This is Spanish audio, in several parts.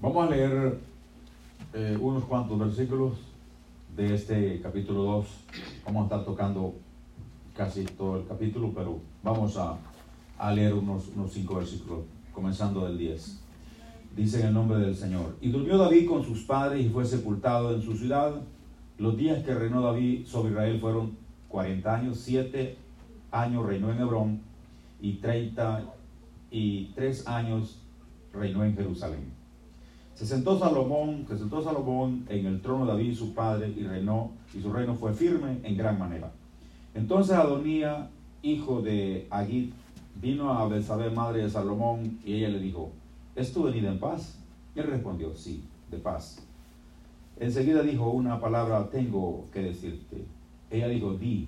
Vamos a leer eh, unos cuantos versículos de este capítulo 2. Vamos a estar tocando casi todo el capítulo, pero vamos a, a leer unos, unos cinco versículos, comenzando del 10. Dice en el nombre del Señor. Y durmió David con sus padres y fue sepultado en su ciudad. Los días que reinó David sobre Israel fueron 40 años, 7 años reinó en Hebrón y 33 años reinó en Jerusalén. Se sentó Salomón, se sentó Salomón en el trono de David su padre y reinó y su reino fue firme en gran manera. Entonces Adonía, hijo de Agit, vino a Belsabé, madre de Salomón, y ella le dijo, ¿es tu venida en paz? Y él respondió, sí, de paz. Enseguida dijo una palabra, tengo que decirte. Ella dijo, di.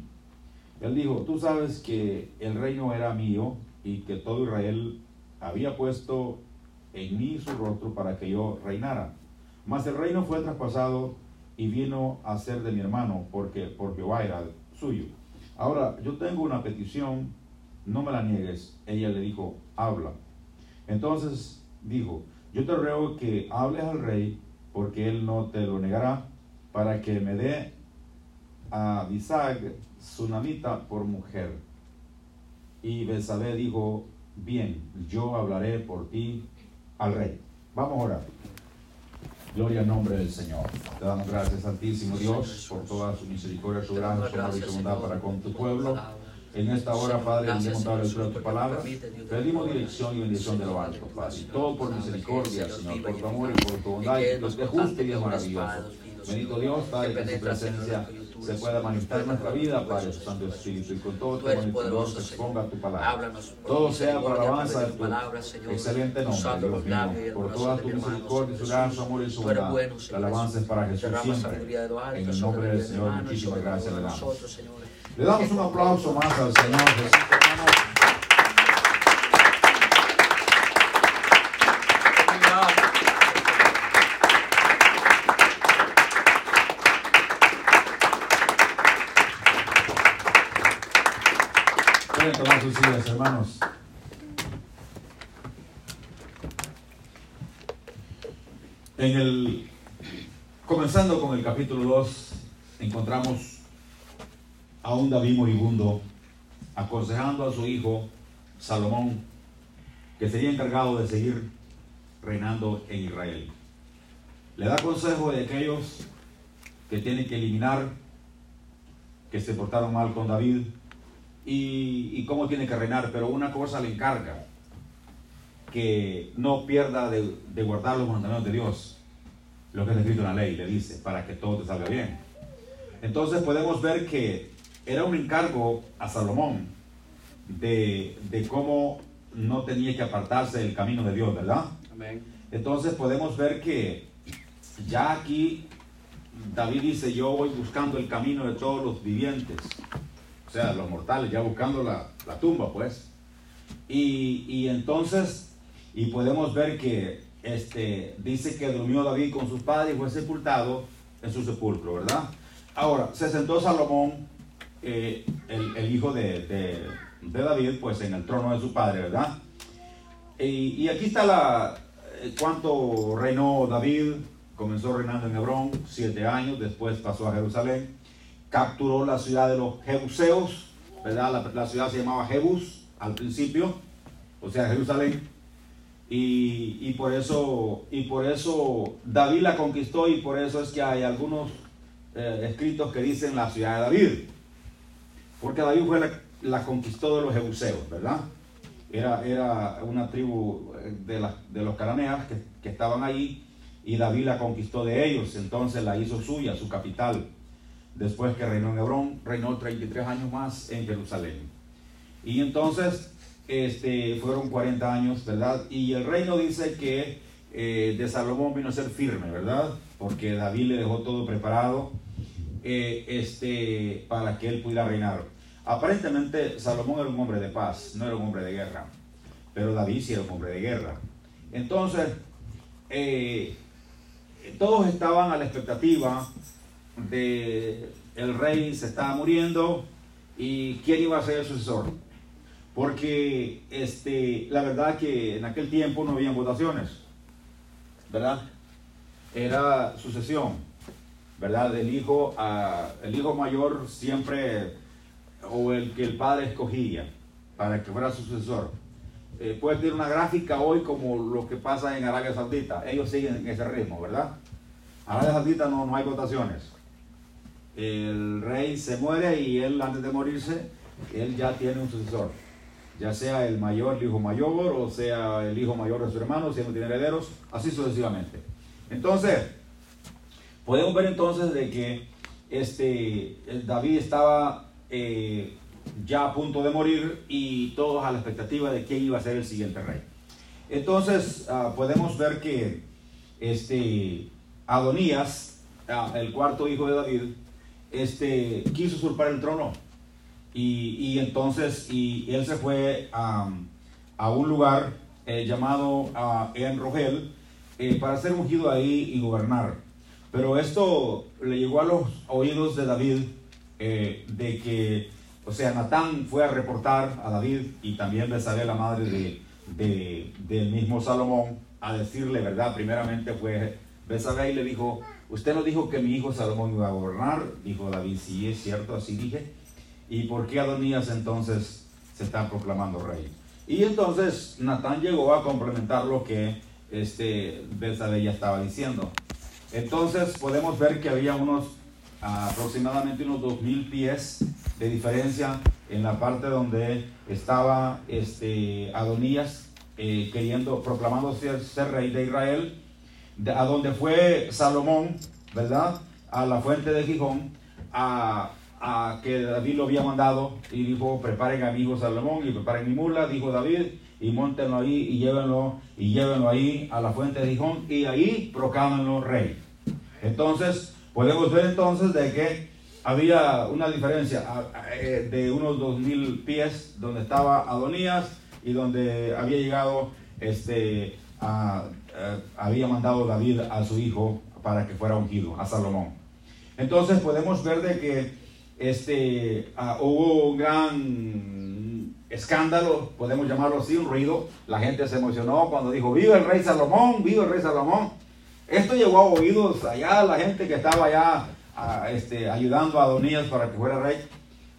Él dijo, tú sabes que el reino era mío y que todo Israel había puesto en mí su rostro para que yo reinara. Mas el reino fue traspasado y vino a ser de mi hermano, porque por Jehová era suyo. Ahora, yo tengo una petición, no me la niegues. Ella le dijo, habla. Entonces dijo, yo te ruego que hables al rey, porque él no te lo negará, para que me dé a Bisag, Sunamita, por mujer. Y Besabé dijo, bien, yo hablaré por ti al rey. Vamos a orar. Gloria al nombre del Señor. Te damos gracias, Santísimo Dios, por toda su misericordia, su gracia, su amor y su bondad para con tu pueblo. En esta hora, Padre, vendemos a el de tu palabra. Pedimos dirección y bendición de lo alto, Padre. todo por misericordia, Señor, por tu amor y por tu bondad, y por tu justo y es maravilloso. Bendito Dios, Padre, que en tu presencia se pueda manifestar en nuestra vida, Padre, Santo Espíritu, y con todo tu amor se exponga tu palabra. Todo sea por alabanza de tu excelente nombre, Dios mío, por toda tu misericordia, su gran amor y su bondad. La alabanza es para Jesús siempre. En el nombre del Señor, muchísimas gracias le damos. Le damos un aplauso más al Señor Jesús, sillas, hermanos. En el, comenzando con el capítulo 2, encontramos a un David moribundo aconsejando a su hijo Salomón que sería encargado de seguir reinando en Israel. Le da consejo de aquellos que tienen que eliminar, que se portaron mal con David, y, cómo tiene que reinar, pero una cosa le encarga, que no pierda de, guardar los mandamientos de Dios, lo que está escrito en la ley, le dice, para que todo te salga bien. Entonces podemos ver que era un encargo a Salomón de, de cómo no tenía que apartarse del camino de Dios, ¿verdad? Entonces podemos ver que ya aquí David dice, yo voy buscando el camino de todos los vivientes o sea, los mortales, ya buscando la, tumba, pues. Y, entonces, y podemos ver que este, dice que durmió David con sus padres y fue sepultado en su sepulcro, ¿verdad? Ahora, se sentó Salomón, eh, el, hijo de, David, pues en el trono de su padre, ¿verdad? Y, y aquí está la, eh, cuánto reinó David, comenzó reinando en Hebrón, siete años, después pasó a Jerusalén capturó la ciudad de los Jebuseos, ¿verdad? La, ciudad se llamaba Jebus al principio, o sea, Jerusalén. Y, por eso, y por eso David la conquistó y por eso es que hay algunos eh, escritos que dicen la ciudad de David. Porque David fue la, la conquistó de los Jebuseos, ¿verdad? Era, era una tribu de, de los cananeas que, que estaban ahí y David la conquistó de ellos, entonces la hizo suya, su capital. Después que reinó en Hebrón, reinó 33 años más en Jerusalén. Y entonces este, fueron 40 años, ¿verdad? Y el reino dice que eh, de Salomón vino a ser firme, ¿verdad? Porque David le dejó todo preparado eh, este, para que él pudiera reinar. Aparentemente Salomón era un hombre de paz, no era un hombre de guerra, pero David sí era un hombre de guerra. Entonces, eh, todos estaban a la expectativa de el rey se estaba muriendo y quién iba a ser el sucesor. Porque este, la verdad que en aquel tiempo no habían votaciones. ¿verdad? Era sucesión, ¿verdad? El hijo, ah, el hijo mayor siempre, o el que el padre escogía para que fuera sucesor. Eh, puede tener una gráfica hoy como lo que pasa en Arabia Saudita. Ellos siguen ese ritmo, ¿verdad? Arabia Saudita no, no hay votaciones. El rey se muere y él antes de morirse, él ya tiene un sucesor. Ya sea el mayor, el hijo mayor, o sea el hijo mayor de su hermano, si no tiene herederos, así sucesivamente. Entonces, podemos ver entonces de que este, David estaba eh, ya a punto de morir y todos a la expectativa de quién iba a ser el siguiente rey. Entonces, ah, podemos ver que este, Adonías, ah, el cuarto hijo de David, este, quiso usurpar el trono. Y, entonces y él se fue a, un lugar eh, llamado uh, En Rogel eh, para ser ungido ahí y gobernar. Pero esto le llegó a los oídos de David eh, de que, o sea, Natán fue a reportar a David y también Besabé, la madre de, del mismo Salomón, a decirle, ¿verdad? Primeramente fue Besabé y le dijo, usted no dijo que mi hijo Salomón iba a gobernar. Dijo David, sí, es cierto, así dije. ¿Y por qué Adonías entonces se está proclamando rey? Y entonces Natán llegó a complementar lo que este, Belsabé ya estaba diciendo. Entonces podemos ver que había unos aproximadamente unos 2000 pies de diferencia en la parte donde estaba este, Adonías eh, queriendo, proclamando ser, ser, rey de Israel, a donde fue Salomón, ¿verdad? A la fuente de Gijón, a a que David lo había mandado y dijo, preparen a mi hijo Salomón y preparen mi mula, dijo David, y montenlo ahí y llévenlo, y llévenlo ahí a la fuente de Gijón y ahí proclámenlo rey. Entonces, podemos ver entonces de que había una diferencia eh, de unos dos mil pies donde estaba Adonías y donde había llegado, este, había mandado David a su hijo para que fuera ungido, a Salomón. Entonces podemos ver de que este, ah, hubo un gran escándalo, podemos llamarlo así, un ruido. La gente se emocionó cuando dijo, viva el rey Salomón, viva el rey Salomón. Esto llegó a oídos allá, la gente que estaba allá ah, este, ayudando a Adonías para que fuera rey.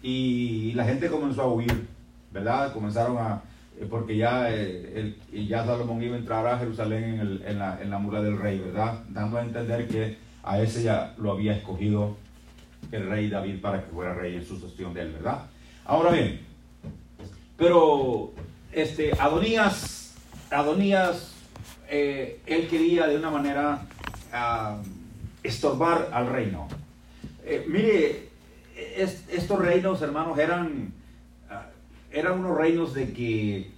Y la gente comenzó a huir, ¿verdad? Comenzaron a, porque ya, eh, ya Salomón iba a entrar a Jerusalén en, la, en la mula del rey, ¿verdad? Dando a entender que a ese ya lo había escogido el rey David para que fuera rey en sucesión de él, ¿verdad? Ahora bien, pero este, Adonías, Adonías, eh, él quería de una manera ah, estorbar al reino. Eh, mire, estos reinos, hermanos, eran, eran unos reinos de que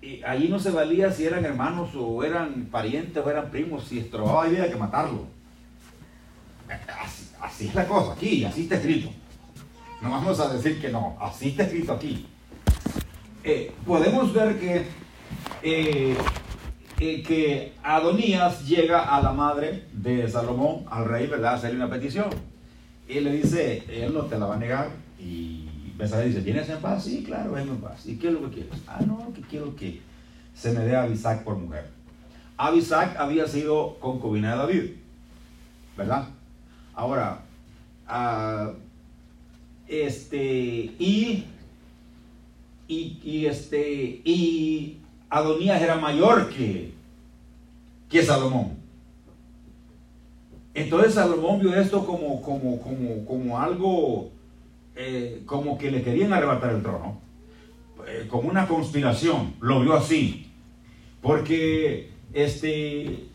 eh, allí no se valía si eran hermanos o eran parientes o eran primos, si estorbaba había que matarlo. Así, es la cosa aquí, así está escrito. No vamos a decir que no, así está escrito aquí. Eh, podemos ver que, eh, que Adonías llega a la madre de Salomón, al rey, ¿verdad? A hacerle una petición. Y le dice, él no te la va a negar. Y Besade dice, ¿tienes en paz? Sí, claro, vengo en paz. ¿Y qué es lo que quieres? Ah, no, que quiero que se me dé a Abisac por mujer. Abisac había sido concubina de David, ¿verdad? Ahora, uh, este, y, y, y, este, y Adonías era mayor que, que Salomón. Entonces Salomón vio esto como, como, como, como algo, eh, como que le querían arrebatar el trono, eh, como una conspiración, lo vio así, porque este,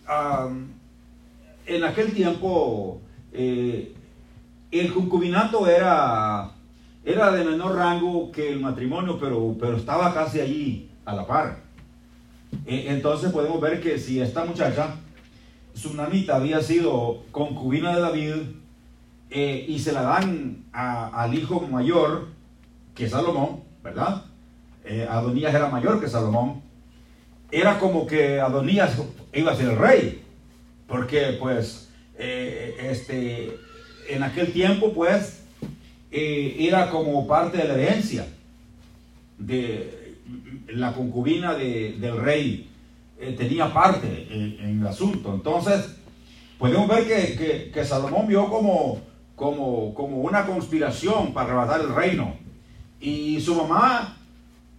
en aquel tiempo eh, el concubinato era, era de menor rango que el matrimonio, pero, pero estaba casi allí, a la par. E, entonces podemos ver que si esta muchacha, su nanita, había sido concubina de David eh, y se la dan al hijo mayor que Salomón, ¿verdad? Eh, Adonías era mayor que Salomón. Era como que Adonías iba a ser el rey, porque pues eh, este, en aquel tiempo, pues, era como parte de la herencia de la concubina del rey. tenía parte en, el asunto. Entonces, podemos ver que, que, Salomón vio como, como, como, una conspiración para arrebatar el reino. Y su mamá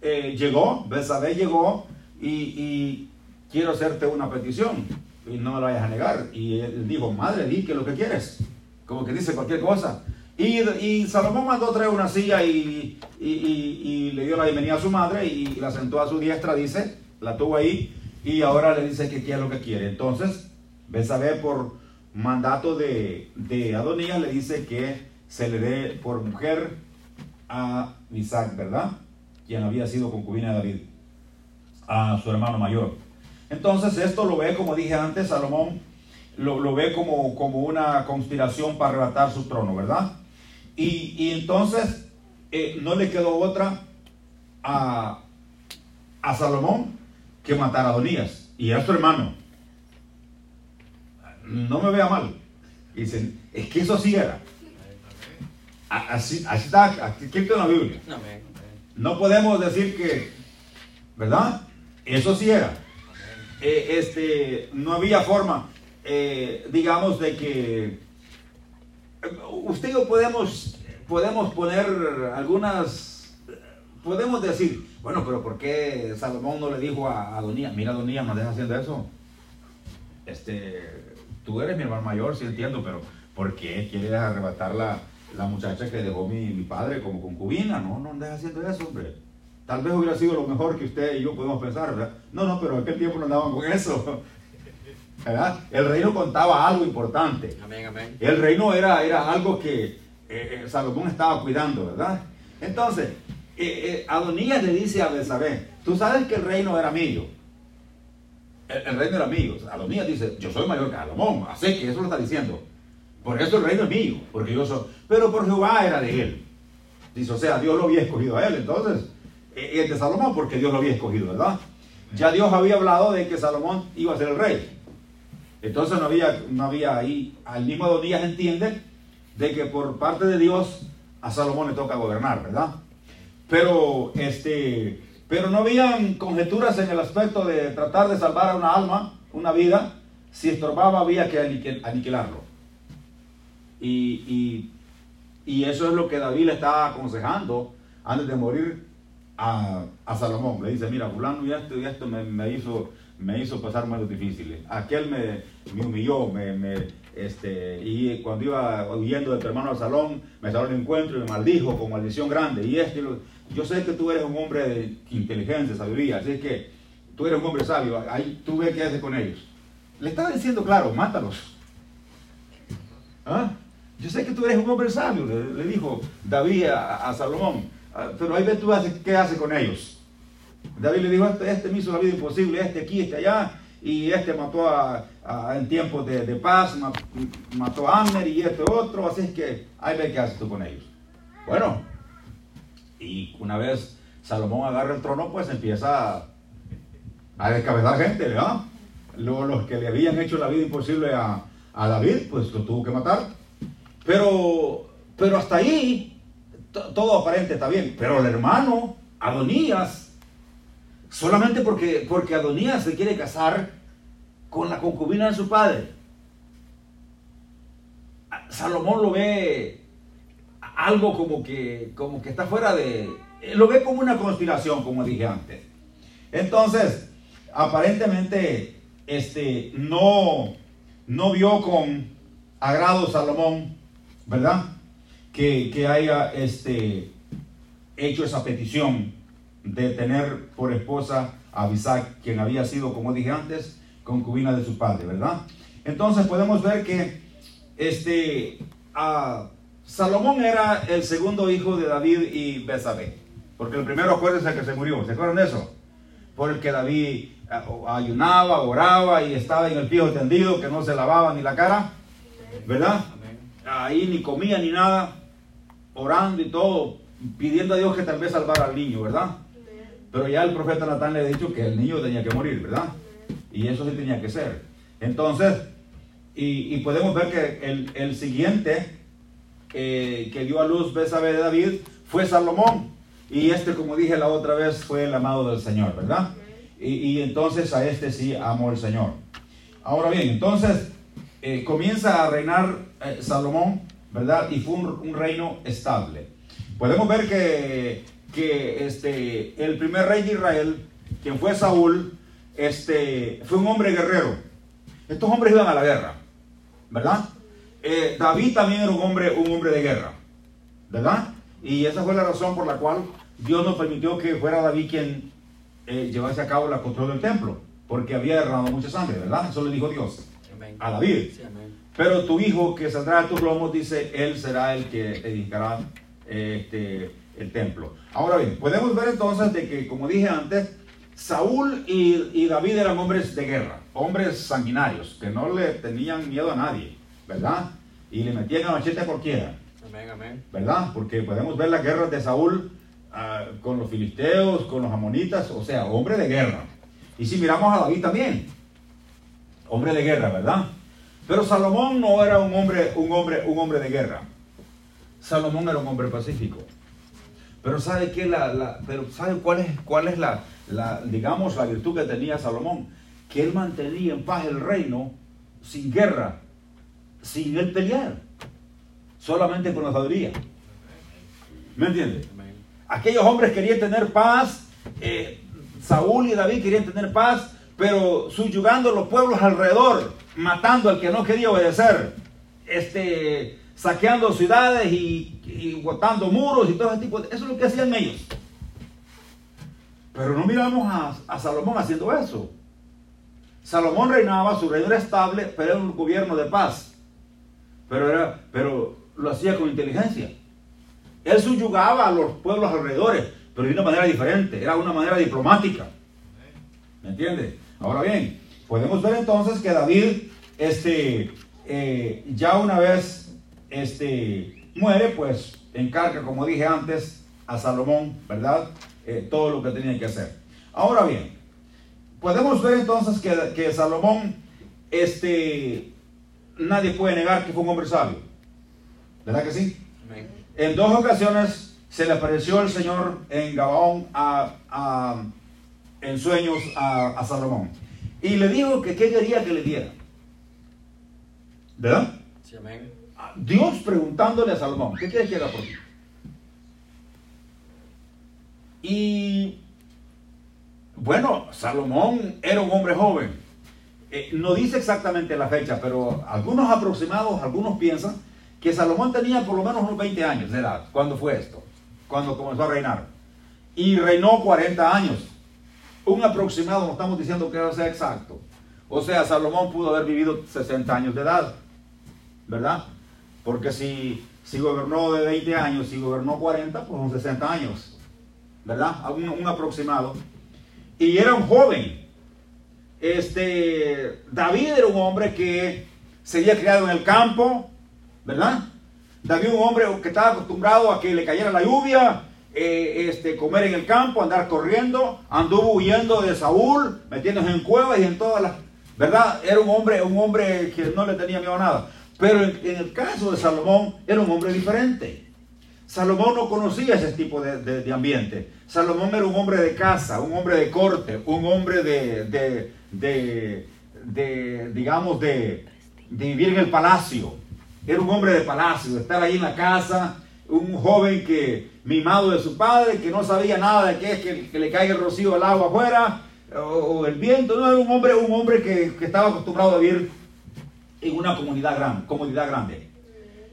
eh, llegó, Belsabé llegó y, quiero hacerte una petición y no me la vayas a negar. Y él dijo, madre, di que lo que quieres. Como que dice cualquier cosa. Y, y Salomón mandó traer una silla y, y, le dio la bienvenida a su madre y la sentó a su diestra, dice, la tuvo ahí y ahora le dice que quiere lo que quiere. Entonces, Betsabé por mandato de, de Adonías le dice que se le dé por mujer a Isaac, ¿verdad? Quien había sido concubina de David, a su hermano mayor. Entonces esto lo ve, como dije antes, Salomón lo, ve como, como, una conspiración para arrebatar su trono, ¿verdad? Y, entonces eh, no le quedó otra a, a Salomón que matar a Adonías. Y era su hermano. No me vea mal. dicen, es que eso sí era. Así, así está escrito en la Biblia. No podemos decir que, ¿verdad? Eso sí era. Eh, este, no había forma, eh, digamos, de que usted y yo podemos, podemos poner algunas, podemos decir, bueno, pero ¿por qué Salomón no le dijo a Adonías, mira Adonías, no dejas haciendo eso? Este, tú eres mi hermano mayor, sí entiendo, pero ¿por qué quieres arrebatar la, la muchacha que dejó mi, mi padre como concubina? No, no dejas haciendo eso, hombre. Tal vez hubiera sido lo mejor que usted y yo podemos pensar, ¿verdad? No, no, pero en aquel tiempo no andaban con eso. ¿verdad? El reino contaba algo importante. Amén, amén. El reino era, era algo que eh, eh, Salomón estaba cuidando, ¿verdad? Entonces, eh, Adonías le dice a Belsabé, tú sabes que el reino era mío. El, reino era mío. Adonías dice, yo soy mayor que Salomón, así que eso lo está diciendo. Por eso el reino es mío, porque yo soy... Pero por Jehová era de él. Dice, o sea, Dios lo había escogido a él. Entonces, es de Salomón porque Dios lo había escogido, ¿verdad? Ya Dios había hablado de que Salomón iba a ser el rey. Entonces no había, no había ahí, al mismo Adonías entiende de que por parte de Dios a Salomón le toca gobernar, ¿verdad? Pero, este, pero no habían conjeturas en el aspecto de tratar de salvar a una alma, una vida, si estorbaba había que aniquilarlo. Y, y, eso es lo que David le estaba aconsejando antes de morir a, a Salomón. Le dice, mira, fulano y esto y esto me, me hizo me hizo pasar momentos difíciles. Aquel me, humilló, me, este, y cuando iba huyendo de tu hermano al salón, me salió el encuentro y me maldijo con maldición grande. Y este, yo sé que tú eres un hombre de inteligencia, sabiduría, así que tú eres un hombre sabio, ahí tú ves qué haces con ellos. Le estaba diciendo, claro, mátalos. ¿Ah? Yo sé que tú eres un hombre sabio, le, dijo David a, Salomón, ah, pero ahí ves tú qué hace con ellos. David le dijo, este, este, me hizo la vida imposible, este aquí, este allá, y este mató en tiempos de, paz, mató a Amner y este otro, así es que ahí ve qué haces tú con ellos. Bueno, y una vez Salomón agarra el trono, pues empieza a, a descabezar gente, ¿verdad? Los, los, que le habían hecho la vida imposible a, a David, pues lo tuvo que matar. Pero, pero hasta ahí, todo aparente está bien. Pero el hermano, Adonías, solamente porque, porque Adonías se quiere casar con la concubina de su padre. Salomón lo ve algo como que, como que está fuera de... Lo ve como una conspiración, como dije antes. Entonces, aparentemente, este, no, no vio con agrado Salomón, ¿verdad? Que, que haya este, hecho esa petición de tener por esposa a Isaac, quien había sido, como dije antes, concubina de su padre, ¿verdad? Entonces podemos ver que este, Salomón era el segundo hijo de David y Besabé, porque el primero, acuérdense que se murió, ¿se acuerdan de eso? Porque David ayunaba, oraba y estaba en el pie tendido, que no se lavaba ni la cara, ¿verdad? Ahí ni comía ni nada, orando y todo, pidiendo a Dios que tal vez salvara al niño, ¿verdad? Pero ya el profeta Natán le ha dicho que el niño tenía que morir, ¿verdad? Y eso sí tenía que ser. Entonces, y, podemos ver que el, siguiente que dio a luz Besabe de David fue Salomón. Y este, como dije la otra vez, fue el amado del Señor, ¿verdad? y, entonces a este sí amó el Señor. Ahora bien, entonces eh, comienza a reinar eh, Salomón, ¿verdad? Y fue un, reino estable. Podemos ver que, que este, el primer rey de Israel, quien fue Saúl, este, fue un hombre guerrero. Estos hombres iban a la guerra, ¿verdad? Eh, David también era un hombre, un hombre de guerra, ¿verdad? Y esa fue la razón por la cual Dios nos permitió que fuera David quien eh, llevase a cabo la control del templo, porque había derramado mucha sangre, ¿verdad? Eso le dijo Dios a David. Pero tu hijo que saldrá de tus lomos, dice, él será el que edificará este, el templo. Ahora bien, podemos ver entonces de que, como dije antes, Saúl y, y David eran hombres de guerra, hombres sanguinarios, que no le tenían miedo a nadie. ¿verdad? Y le metían a machete a cualquiera. Amén, amén. ¿Verdad? Porque podemos ver las guerras de Saúl ah, con los filisteos, con los amonitas, o sea, hombre de guerra. Y si miramos a David también, hombre de guerra, ¿verdad? Pero Salomón no era un hombre, un hombre, un hombre de guerra. Salomón era un hombre pacífico. Pero ¿sabe qué? La, pero ¿sabe cuál es, cuál es la, la, digamos, la virtud que tenía Salomón? Que él mantenía en paz el reino sin guerra sin él pelear, solamente con la sabiduría. ¿Me entiende? Aquellos hombres querían tener paz, eh, Saúl y David querían tener paz, pero subyugando los pueblos alrededor, matando al que no quería obedecer, este, saqueando ciudades y, y botando muros y todo ese tipo de... Eso es lo que hacían ellos. Pero no miramos a, a Salomón haciendo eso. Salomón reinaba, su reino era estable, pero era un gobierno de paz pero, era, pero lo hacía con inteligencia. Él subyugaba a los pueblos alrededores, pero de una manera diferente, era una manera diplomática. ¿Me entiende? Ahora bien, podemos ver entonces que David, este, eh, ya una vez este, muere, pues encarga, como dije antes, a Salomón, ¿verdad? Eh, todo lo que tenía que hacer. Ahora bien, podemos ver entonces que, que Salomón, este, nadie puede negar que fue un hombre sabio. ¿Verdad que sí? En dos ocasiones se le apareció el Señor en Gabaón en sueños a, Salomón. Y le dijo que qué quería que le diera. ¿Verdad? Sí, amén. Dios preguntándole a Salomón, ¿qué quieres que haga por ti? Y bueno, Salomón era un hombre joven. Eh, no dice exactamente la fecha, pero algunos aproximados, algunos piensan que Salomón tenía por lo menos unos 20 años de edad. cuando fue esto? Cuando comenzó a reinar. Y reinó 40 años. Un aproximado, no estamos diciendo que sea exacto. O sea, Salomón pudo haber vivido 60 años de edad. ¿Verdad? Porque si, si gobernó de 20 años, si gobernó 40, pues son 60 años. ¿Verdad? Un, aproximado. Y era un joven este, David era un hombre que se había criado en el campo, ¿verdad? David un hombre que estaba acostumbrado a que le cayera la lluvia, eh, este, comer en el campo, andar corriendo, anduvo huyendo de Saúl, metiéndose en cuevas y en todas las... ¿Verdad? Era un hombre, un hombre que no le tenía miedo a nada. Pero en, el caso de Salomón era un hombre diferente. Salomón no conocía ese tipo de, ambiente. Salomón era un hombre de casa, un hombre de corte, un hombre de, de, de digamos, de, vivir en el palacio. Era un hombre de palacio, de estar ahí en la casa, un joven que mimado de su padre, que no sabía nada de qué es que, le caiga el rocío al agua afuera, o, el viento, no, era un hombre, un hombre que, estaba acostumbrado a vivir en una comunidad grande, comunidad grande.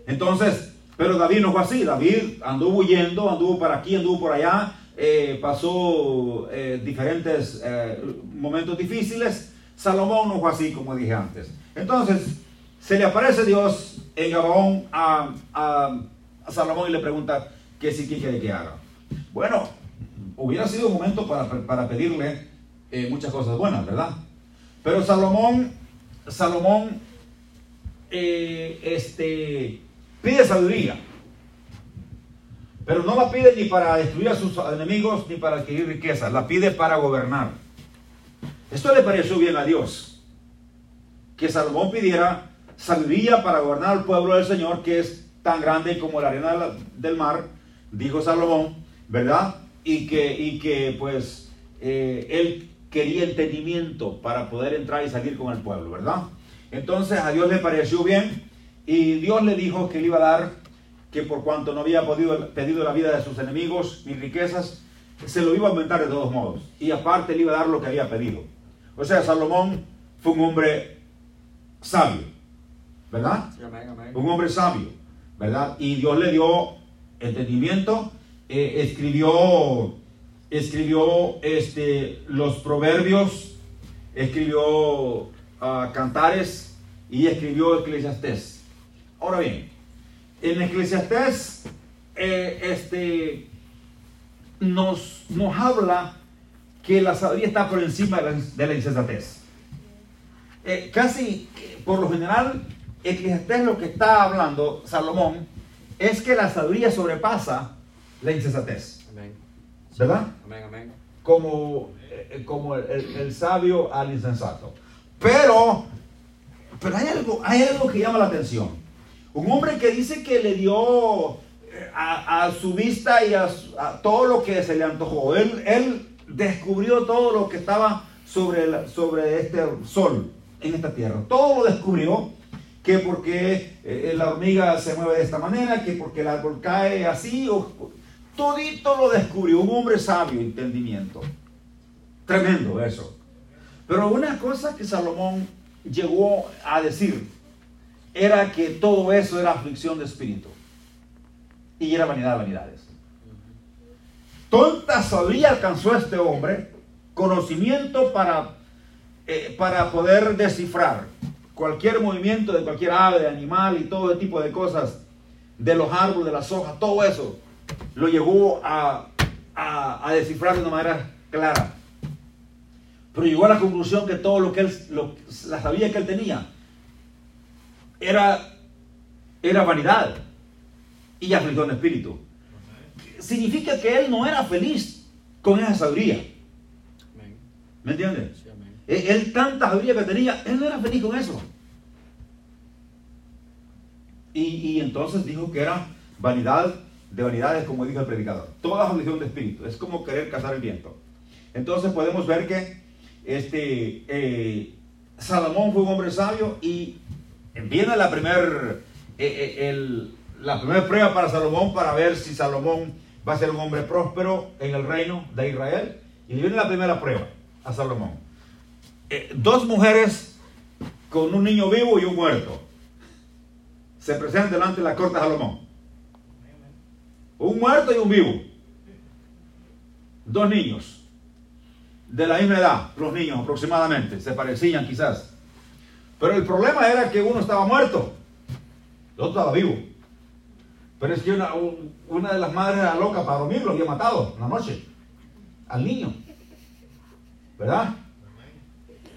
Entonces, pero David no fue así, David anduvo huyendo, anduvo por aquí, anduvo por allá, eh, pasó eh, diferentes eh, momentos difíciles. Salomón no fue así, como dije antes. Entonces, se le aparece Dios en Gabaón a, a, Salomón y le pregunta qué que quiere que haga. Bueno, hubiera sido un momento para, para pedirle muchas cosas buenas, ¿verdad? Pero Salomón, Salomón, este, pide sabiduría. Pero no la pide ni para destruir a sus enemigos ni para adquirir riqueza, la pide para gobernar. Esto le pareció bien a Dios, que Salomón pidiera sabiduría para gobernar al pueblo del Señor, que es tan grande como la arena del mar, dijo Salomón, ¿verdad? Y que, y que pues eh, él quería entendimiento para poder entrar y salir con el pueblo, ¿verdad? Entonces a Dios le pareció bien y Dios le dijo que le iba a dar, que por cuanto no había podido, pedido la vida de sus enemigos ni riquezas, se lo iba a aumentar de todos modos. Y aparte le iba a dar lo que había pedido. O sea, Salomón fue un hombre sabio, ¿verdad? Un hombre sabio, ¿verdad? Y Dios le dio entendimiento, eh, escribió, escribió este, los proverbios, escribió ah, cantares y escribió Eclesiastés. Ahora bien, en Eclesiastés eh, este, nos, nos habla que la sabiduría está por encima de la, de la insensatez. Eh, casi por lo general, Eclesiastés lo que está hablando Salomón es que la sabiduría sobrepasa la insensatez. ¿Verdad? Como, eh, como el, sabio al insensato. Pero, pero hay, algo, hay algo que llama la atención. Un hombre que dice que le dio eh, a, su vista y a, todo lo que se le antojó. Él, él descubrió todo lo que estaba sobre, sobre este sol en esta tierra. Todo lo descubrió, que porque eh, la hormiga se mueve de esta manera, que porque el árbol cae así, o, todito lo descubrió, un hombre sabio, entendimiento. Tremendo eso. Pero una cosa que Salomón llegó a decir era que todo eso era aflicción de espíritu y era vanidad de vanidades. Tonta sabiduría alcanzó este hombre, conocimiento para eh, para poder descifrar cualquier movimiento de cualquier ave, de animal y todo tipo de cosas, de los árboles, de las hojas, todo eso, lo llevó a, a, descifrar de una manera clara. Pero llegó a la conclusión que todo lo que él, la sabía que él tenía, era, era vanidad y aflicción de espíritu. Significa que él no era feliz con esa sabiduría. ¿Me entiendes? Él, tanta sabiduría que tenía, él no era feliz con eso. Y, entonces dijo que era vanidad de vanidades, como dijo el predicador. Toda aflicción de espíritu. Es como querer cazar el viento. Entonces podemos ver que este, eh, Salomón fue un hombre sabio y viene la primera eh, eh, prueba para Salomón para ver si Salomón va a ser un hombre próspero en el reino de Israel. Y viene la primera prueba a Salomón. Dos mujeres con un niño vivo y un muerto se presentan delante de la corte de Salomón. Un muerto y un vivo. Dos niños. De la misma edad, los niños aproximadamente, se parecían quizás. Pero el problema era que uno estaba muerto, el otro estaba vivo. Pero es que una, una de las madres era loca para dormir, lo había matado en la noche al niño. ¿Verdad?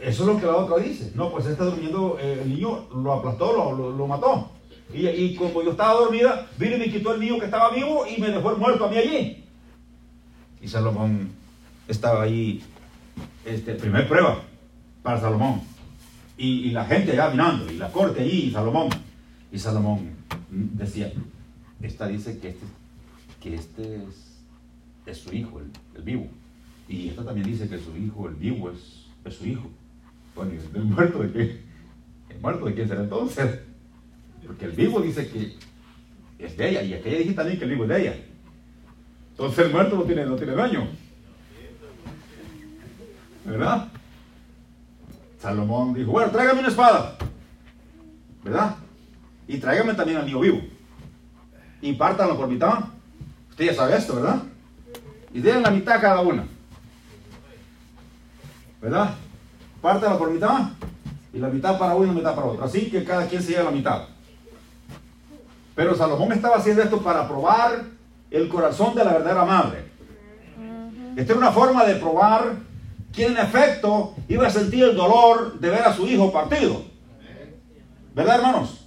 Eso es lo que la otra dice. No, pues está durmiendo, eh, el niño lo aplastó, lo, mató. Y, como yo estaba dormida, vino y me quitó el niño que estaba vivo y me dejó el muerto a mí allí. Y Salomón estaba ahí, este, primer prueba para Salomón. Y, la gente allá mirando, y la corte allí, y Salomón. Y Salomón decía, esta dice que este, que este es, su hijo, el, vivo. Y esta también dice que su hijo, el vivo, es, es su hijo. Bueno, ¿y el muerto de qué? ¿El muerto de quién será entonces? Porque el vivo dice que es de ella, y aquella dice también que el vivo es de ella. Entonces el muerto no tiene, no tiene daño. ¿Verdad? Salomón dijo, bueno, tráigame una espada. ¿Verdad? Y tráigame también al niño vivo. Y pártanlo por mitad. Usted ya sabe esto, ¿verdad? Y den la mitad cada una. ¿Verdad? Pártela por mitad y la mitad para uno y la mitad para otro. Así que cada quien se lleva la mitad. Pero Salomón estaba haciendo esto para probar el corazón de la verdadera madre. Esta era una forma de probar quién en efecto iba a sentir el dolor de ver a su hijo partido. ¿Verdad, hermanos?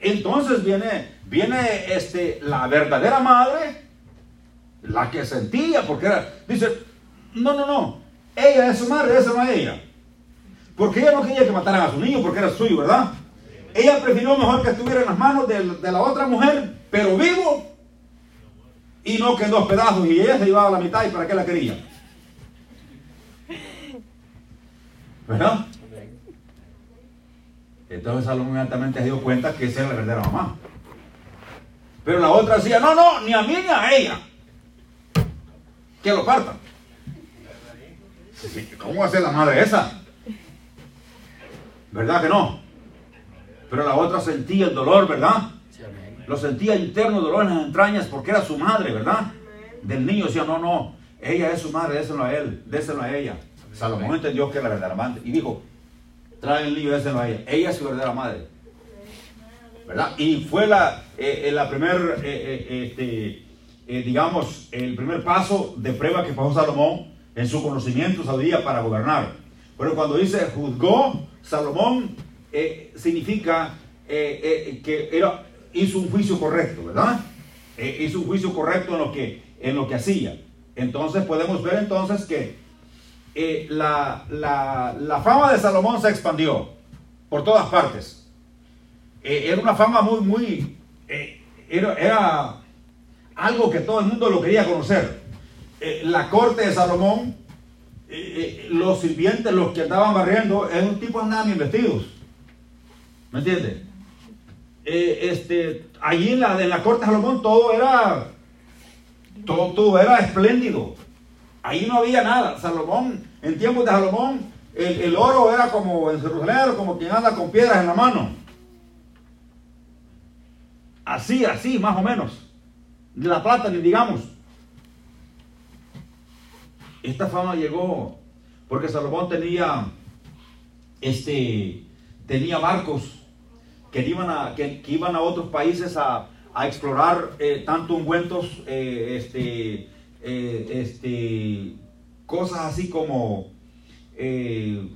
Entonces viene, viene este, la verdadera madre, la que sentía, porque era, dice, no, no, no, ella es su madre, esa no es ella. Porque ella no quería que mataran a su niño porque era suyo, ¿verdad? Ella prefirió mejor que estuviera en las manos de, la otra mujer, pero vivo, y no que en dos pedazos, y ella se llevaba la mitad, ¿y para qué la quería? ¿Verdad? Entonces Salomón inmediatamente se dio cuenta que esa era la verdadera mamá. Pero la otra decía, no, no, ni a mí ni a ella. Que lo partan. ¿Cómo va a ser la madre esa? ¿Verdad que no? Pero la otra sentía el dolor, ¿verdad? Lo sentía interno dolor en las entrañas porque era su madre, ¿verdad? Del niño decía, no, no, ella es su madre, déselo a él, déselo a ella. Salomón entendió que era la verdadera madre y dijo, trae el niño, déselo a ella. Ella es su verdadera madre. ¿Verdad? Y fue la, eh, eh, primer, eh, este, digamos, el primer paso de prueba que pasó Salomón en su conocimiento sabía para gobernar. Pero cuando dice juzgó, Salomón significa que era, hizo un juicio correcto, ¿verdad? hizo un juicio correcto en lo que, en lo que hacía. Entonces podemos ver entonces que eh, la, fama de Salomón se expandió por todas partes. Eh, era una fama muy, muy, eh, era, algo que todo el mundo lo quería conocer. la corte de Salomón, los sirvientes, los que andaban barriendo, es un tipo andaban bien vestidos. ¿Me entiendes? este, allí en la, en la corte de Salomón todo era, todo, todo era espléndido. Ahí no había nada. Salomón, en tiempos de Salomón, el, oro era como en Jerusalén, como quien anda con piedras en la mano. Así, así, más o menos. De la plata, ni digamos. Esta fama llegó porque Salomón tenía, este, tenía barcos que iban a, que, iban a otros países a, explorar eh, tanto ungüentos, eh, este, eh, este, cosas así como eh,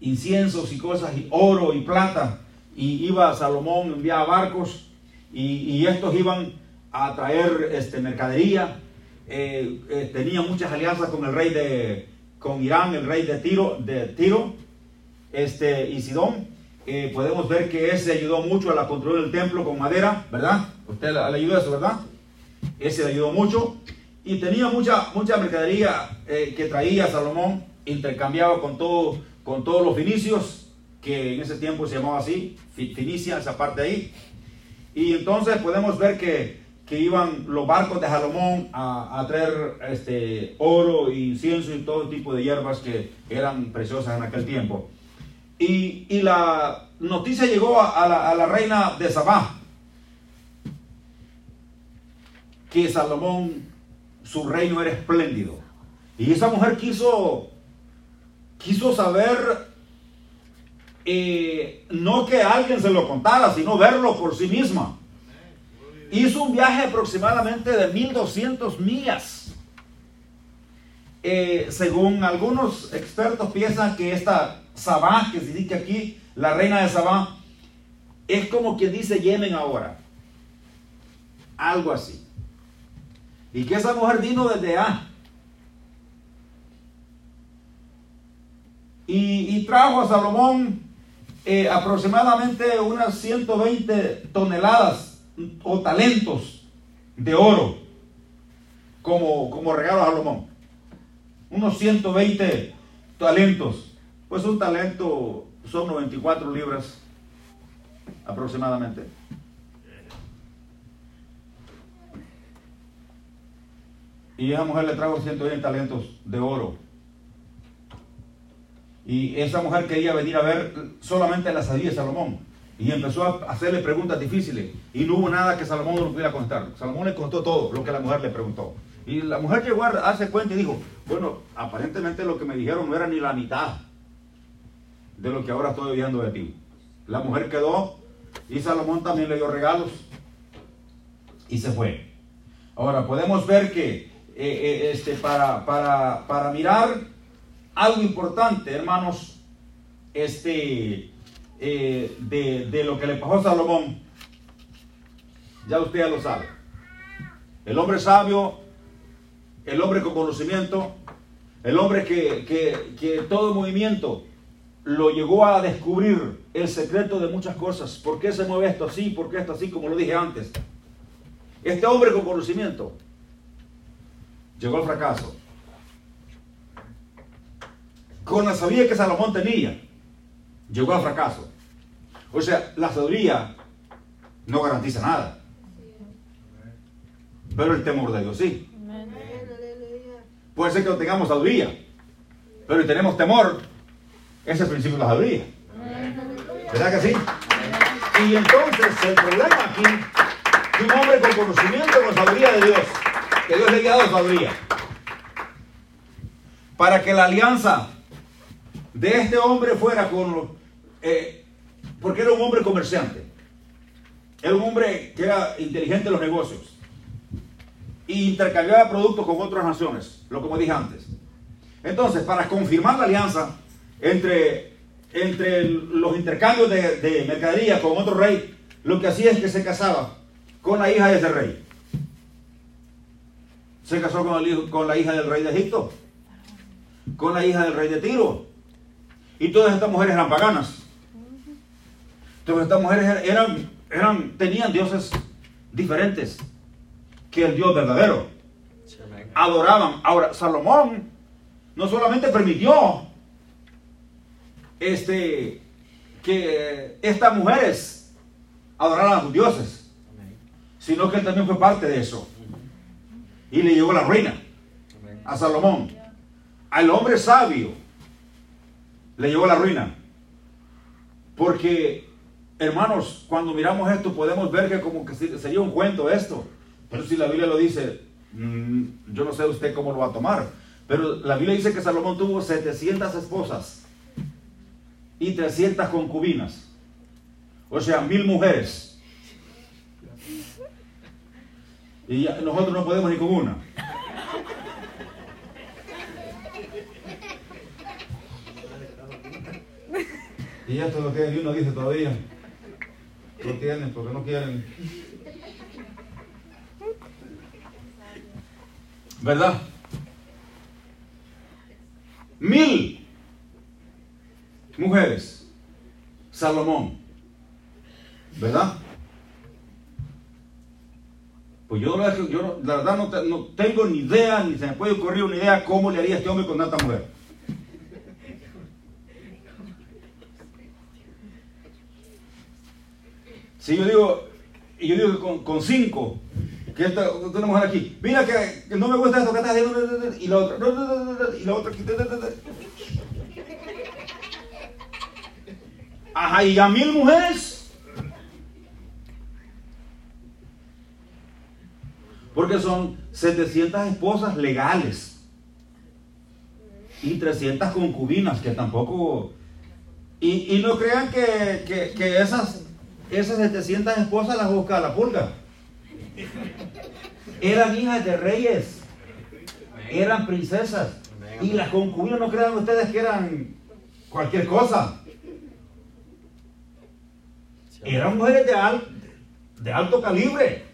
inciensos y cosas, y oro y plata. Y iba Salomón, enviaba barcos y, estos iban a traer este, mercadería. Eh, tenía muchas alianzas con el rey de, con Irán, el rey de Tiro, de Tiro este, y Sidón. podemos ver que ese ayudó mucho a la construir el templo con madera, ¿verdad? Usted le, ayudó eso, ¿verdad? Ese ayudó mucho y tenía mucha, mucha mercadería eh, que traía Salomón, intercambiaba con, todo, con todos los finicios, que en ese tiempo se llamaba así, Finicia, esa parte ahí. Y entonces podemos ver que, que iban los barcos de Salomón a, a, traer este, oro, incienso y todo tipo de hierbas que eran preciosas en aquel tiempo. Y, y la noticia llegó a, la, a la reina de Sabá, que Salomón su reino era espléndido. Y esa mujer quiso, quiso saber, eh, no que alguien se lo contara, sino verlo por sí misma. Hizo un viaje aproximadamente de 1200 millas. Eh, según algunos expertos piensan que esta Sabá, que se dice aquí, la reina de Sabá, es como quien dice Yemen ahora. Algo así. Y que esa mujer vino desde A. Y, trajo a Salomón eh, aproximadamente unas 120 toneladas o talentos de oro como, como regalo a Salomón. Unos 120 talentos. Pues un talento son 94 libras aproximadamente. Y esa mujer le trajo 120 talentos de oro. Y esa mujer quería venir a ver solamente la sabía Salomón. Y empezó a hacerle preguntas difíciles. Y no hubo nada que Salomón no pudiera contestar. Salomón le contó todo lo que la mujer le preguntó. Y la mujer llegó a darse cuenta y dijo, bueno, aparentemente lo que me dijeron no era ni la mitad de lo que ahora estoy oyendo de ti. La mujer quedó y Salomón también le dio regalos y se fue. Ahora podemos ver que eh, eh, este, para, para, mirar algo importante, hermanos, este, eh, de, lo que le pasó a Salomón. Ya usted lo sabe. El hombre sabio, el hombre con conocimiento, el hombre que, que, que todo movimiento lo llegó a descubrir el secreto de muchas cosas. ¿Por qué se mueve esto así? ¿Por qué esto así? Como lo dije antes. Este hombre con conocimiento llegó el fracaso. con la sabiduría que Salomón tenía, llegó al fracaso. O sea, la sabiduría no garantiza nada. Pero el temor de Dios sí. Puede ser que no tengamos sabiduría, pero si tenemos temor, ese es el principio de la sabiduría. ¿Verdad que sí? Y entonces el problema aquí, que un hombre con conocimiento, con sabiduría de Dios, que Dios le haya dado sabiduría, para que la alianza de este hombre fuera con eh, porque era un hombre comerciante, era un hombre que era inteligente en los negocios y intercambiaba productos con otras naciones, lo como dije antes. Entonces, para confirmar la alianza entre, entre los intercambios de, de mercadería con otro rey, lo que hacía es que se casaba con la hija de ese rey. Se casó con, la hija del rey de Egipto, con la hija del rey de Tiro. Y todas estas mujeres eran paganas. Todas estas mujeres eran, eran, tenían dioses diferentes que el Dios verdadero. Adoraban. Ahora, Salomón no solamente permitió este, que estas mujeres adoraran a sus dioses, sino que él también fue parte de eso. Y le llegó la ruina a Salomón. Al hombre sabio le llegó la ruina. Porque, hermanos, cuando miramos esto podemos ver que como que sería un cuento esto. Pero si la Biblia lo dice, mm, yo no sé usted cómo lo va a tomar. Pero la Biblia dice que Salomón tuvo 700 esposas y 300 concubinas. O sea, mil mujeres. Y nosotros no podemos ni con una. Y esto es lo que uno dice todavía. No tienen porque no quieren. ¿Verdad? Mil mujeres. Salomón. ¿Verdad? Pues yo, yo la verdad no, no, tengo ni idea, ni se me puede ocurrir una idea cómo le haría este hombre con tanta mujer. Si yo digo, y yo digo que con, con cinco, que esta, una mujer aquí, mira que, que, no me gusta esto que estás haciendo, y la otra, y la otra, Ajá, y a mil mujeres. Porque son 700 esposas legales y 300 concubinas que tampoco... Y, y no crean que, que, que, esas, esas 700 esposas las busca la pulga. Eran hijas de reyes, eran princesas. Y las concubinas no crean ustedes que eran cualquier cosa. Eran mujeres de, de alto calibre.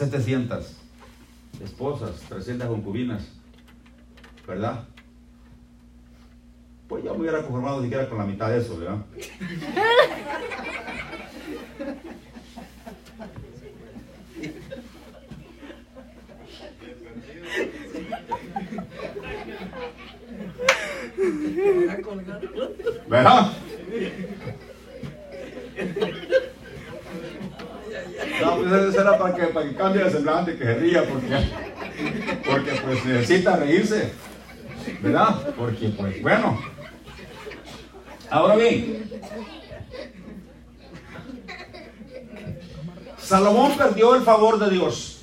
700 esposas, 300 concubinas, ¿verdad? Pues ya me hubiera conformado siquiera con la mitad de eso, ¿verdad? ¿Verdad? No, pues eso era para que, para que cambie el semblante, que ría, porque, porque pues necesita reírse, ¿verdad? Porque pues bueno. Ahora bien, Salomón perdió el favor de Dios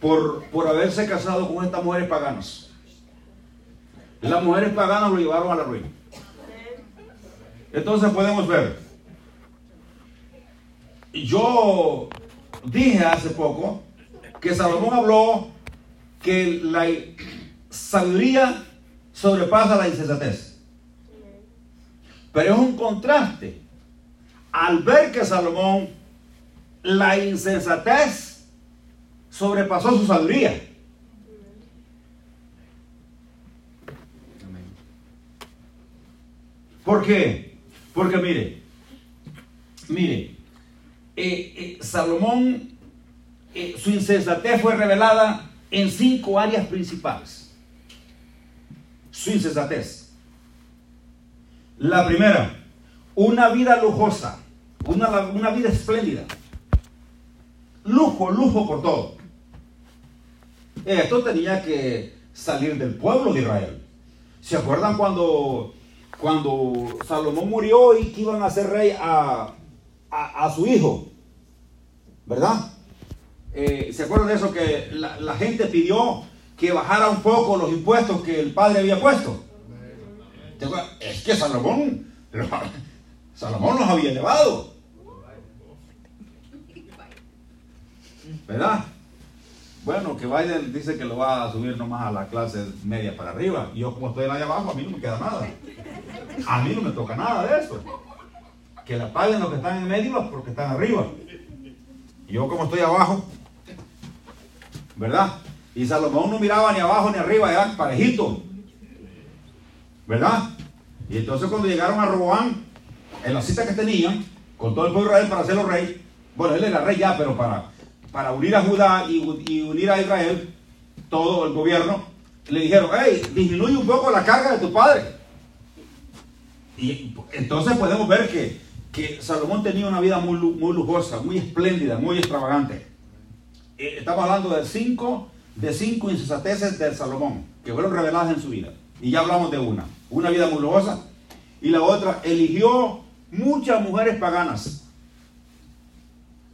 por, por haberse casado con estas mujeres paganas. Las mujeres paganas lo llevaron a la ruina. Entonces podemos ver. Yo dije hace poco que Salomón habló que la sabiduría sobrepasa la insensatez. Pero es un contraste al ver que Salomón la insensatez sobrepasó su sabiduría. ¿Por qué? Porque mire, mire, eh, eh, Salomón, eh, su insensatez fue revelada en cinco áreas principales. Su insensatez. La primera, una vida lujosa, una, una vida espléndida. Lujo, lujo por todo. Esto tenía que salir del pueblo de Israel. ¿Se acuerdan cuando, cuando Salomón murió y que iban a hacer rey a, a, su hijo? ¿Verdad? Eh, ¿Se acuerdan de eso? Que la, gente pidió que bajara un poco los impuestos que el padre había puesto. Es que Salomón, Salomón los había elevado. ¿Verdad? Bueno, que Biden dice que lo va a subir nomás a la clase media para arriba. Yo como estoy allá abajo, a mí no me queda nada. A mí no me toca nada de eso. Que la paguen los que están en medio porque están arriba. Y yo como estoy abajo, ¿verdad? Y Salomón no miraba ni abajo ni arriba, era parejito. ¿Verdad? Y entonces cuando llegaron a Roboán, en la cita que tenían, con todo el pueblo de Israel para hacerlo rey, bueno, él era rey ya, pero para para unir a Judá y, unir a Israel, todo el gobierno, le dijeron, hey, disminuye un poco la carga de tu padre. Y entonces podemos ver que, que Salomón tenía una vida muy, lujosa, muy espléndida, muy extravagante. Eh, estamos hablando de cinco, de cinco insensateces del Salomón que fueron reveladas en su vida. Y ya hablamos de una. Una vida muy lujosa. Y la otra, eligió muchas mujeres paganas.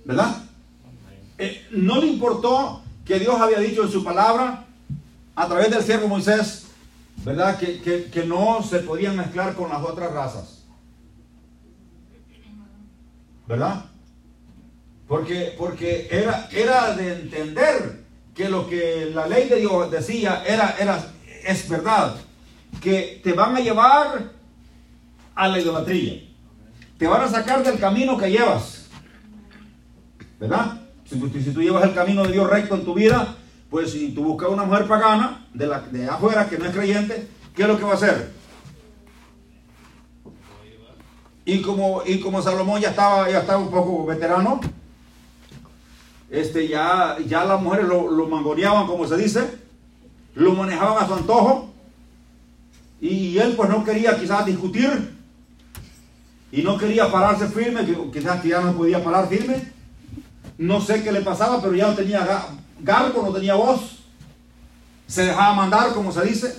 ¿Verdad? Eh, no le importó que Dios había dicho en su palabra a través del siervo Moisés, ¿verdad? Que, no se podían mezclar con las otras razas. ¿Verdad? Porque, porque era, era de entender que lo que la ley de Dios decía era, era, es verdad. Que te van a llevar a la idolatría. Te van a sacar del camino que llevas. ¿Verdad? Si, tú llevas el camino de Dios recto en tu vida, pues si tú buscas una mujer pagana de, la, de afuera que no es creyente, ¿qué es lo que va a hacer? Y como, y como Salomón ya estaba, ya estaba un poco veterano, este, ya, ya las mujeres lo, mangoneaban, como se dice, lo manejaban a su antojo, y él pues no quería quizás discutir, y no quería pararse firme, quizás ya no podía parar firme, no sé qué le pasaba, pero ya no tenía garbo, no tenía voz. Se dejaba mandar, como se dice.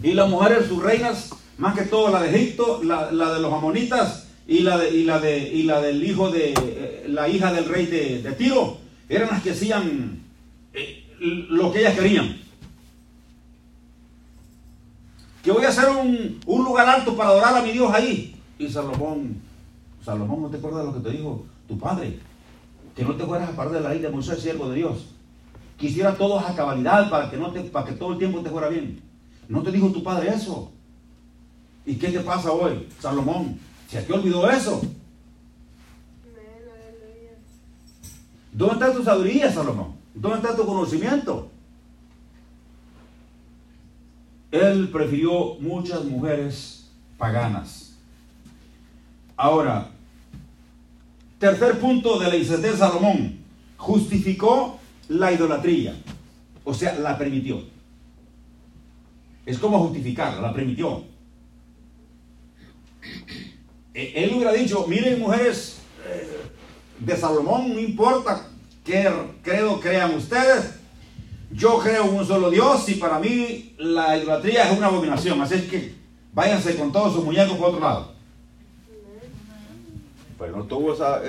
Y las mujeres, sus reinas, más que todo la de Egipto, la, de los amonitas y la, de, y la, de, y la del hijo de, eh, la hija del rey de, Tiro, eran las que hacían eh, lo que ellas querían. Que voy a hacer un, un lugar alto para adorar a mi Dios ahí. Y Salomón, Salomón, ¿no te acuerdas de lo que te dijo tu padre? que no te fueras a parar de la ley de Moisés, siervo de Dios. Quisiera todos a cabalidad para que, no te, para que todo el tiempo te fuera bien. ¿No te dijo tu padre eso? ¿Y qué te pasa hoy, Salomón? ¿Se te olvidó eso? ¿Dónde está tu sabiduría, Salomón? ¿Dónde está tu conocimiento? Él prefirió muchas mujeres paganas. Ahora, Tercer punto de la de Salomón. Justificó la idolatría. O sea, la permitió. Es como justificarla, la permitió. E, él hubiera dicho, miren mujeres eh, de Salomón, no importa qué credo crean ustedes, yo creo en un solo Dios y para mí la idolatría es una abominación. Así es que váyanse con todos sus muñecos por otro lado. Pero no tuvo esa,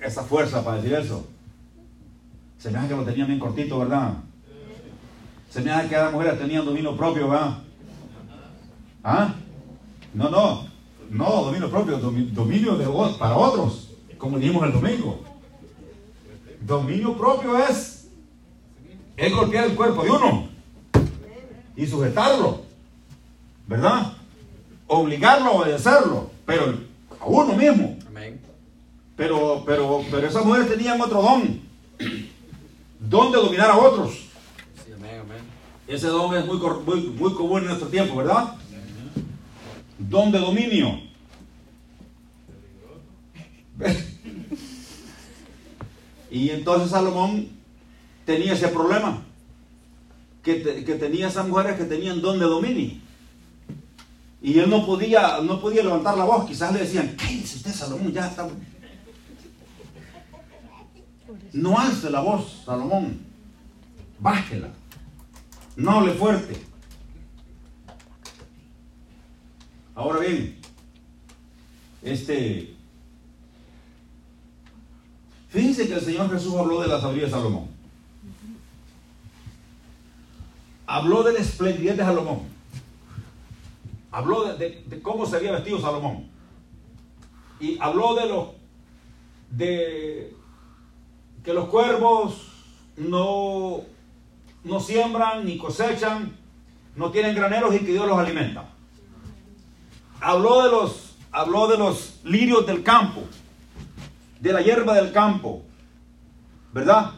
esa, fuerza para decir eso. Se me hace que lo tenía bien cortito, ¿verdad? Se me hace que las mujeres tenían dominio propio, ¿verdad? ¿Ah? No, no, no, dominio propio, dominio de, para otros, como dijimos el domingo. Dominio propio es, es golpear el cuerpo de uno y sujetarlo, ¿verdad? Obligarlo a obedecerlo, pero a uno mismo. Pero, pero, pero esas mujeres tenían otro don. Don de dominar a otros. Ese don es muy, muy, común en nuestro tiempo, ¿verdad? Don de dominio. y entonces Salomón tenía ese problema. Que, tenía esas mujeres que tenían don de dominio. Y él no podía, no podía levantar la voz. Quizás le decían, dice usted, Salomón, ya está. No alce la voz, Salomón. Bájela. No hable fuerte. Ahora bien, este, fíjense que el Señor Jesús habló de la sabiduría de Salomón. Habló de la esplendidez de Salomón. Habló de, cómo se había vestido Salomón. Y habló de lo de que los cuervos no, no siembran ni cosechan, no tienen graneros y que Dios los alimenta. Habló de los, habló de los lirios del campo, de la hierba del campo, ¿verdad?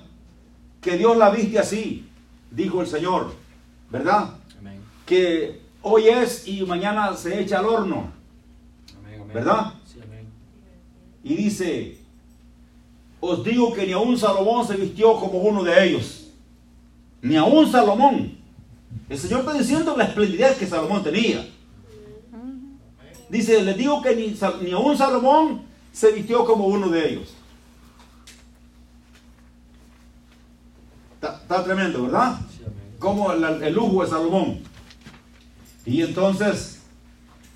Que Dios la viste así, dijo el Señor, ¿verdad? Que hoy es y mañana se echa al horno, ¿verdad? Y dice, os digo que ni aún Salomón se vistió como uno de ellos. Ni aún Salomón. El Señor está diciendo la esplendidez que Salomón tenía. Dice, les digo que ni, ni Salomón se vistió como uno de ellos. Está, tremendo, ¿verdad? Como el, el lujo de Salomón. Y entonces,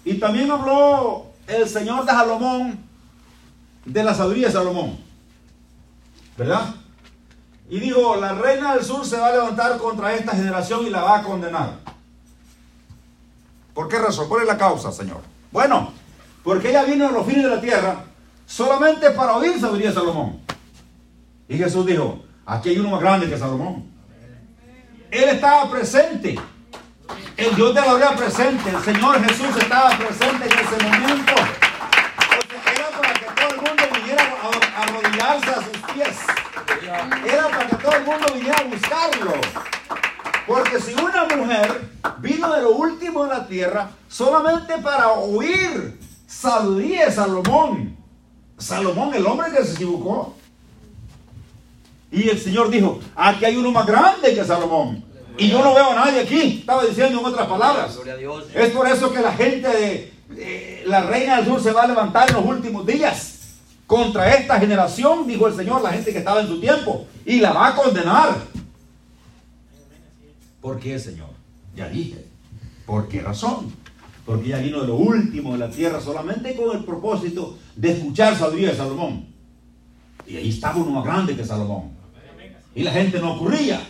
y también habló el Señor de Salomón de la sabiduría de Salomón. ¿Verdad? Y dijo, la reina del sur se va a levantar contra esta generación y la va a condenar. ¿Por qué razón? ¿Cuál es la causa, Señor? Bueno, porque ella vino a los fines de la tierra solamente para oír sabiduría de Salomón. Y Jesús dijo, aquí hay uno más grande que Salomón. Él estaba presente. El Dios de la gloria presente. El Señor Jesús estaba presente en ese momento arrodillarse a sus pies. Era para que todo el mundo viniera a buscarlo. Porque si una mujer vino de lo último de la tierra solamente para oír sabiduría de Salomón, Salomón, el hombre que se equivocó. Y el Señor dijo, aquí hay uno más grande que Salomón. Y yo no veo a nadie aquí. Estaba diciendo en otras palabras. Es por eso que la gente de la reina del sur se va a levantar en los últimos días contra esta generación, dijo el Señor, la gente que estaba en su tiempo, y la va a condenar. ¿Por qué, Señor? Ya dije. ¿Por qué razón? Porque ya vino de lo último de la tierra solamente con el propósito de escuchar sabiduría de Salomón. Y ahí estaba uno más grande que Salomón. Y la gente no ocurría.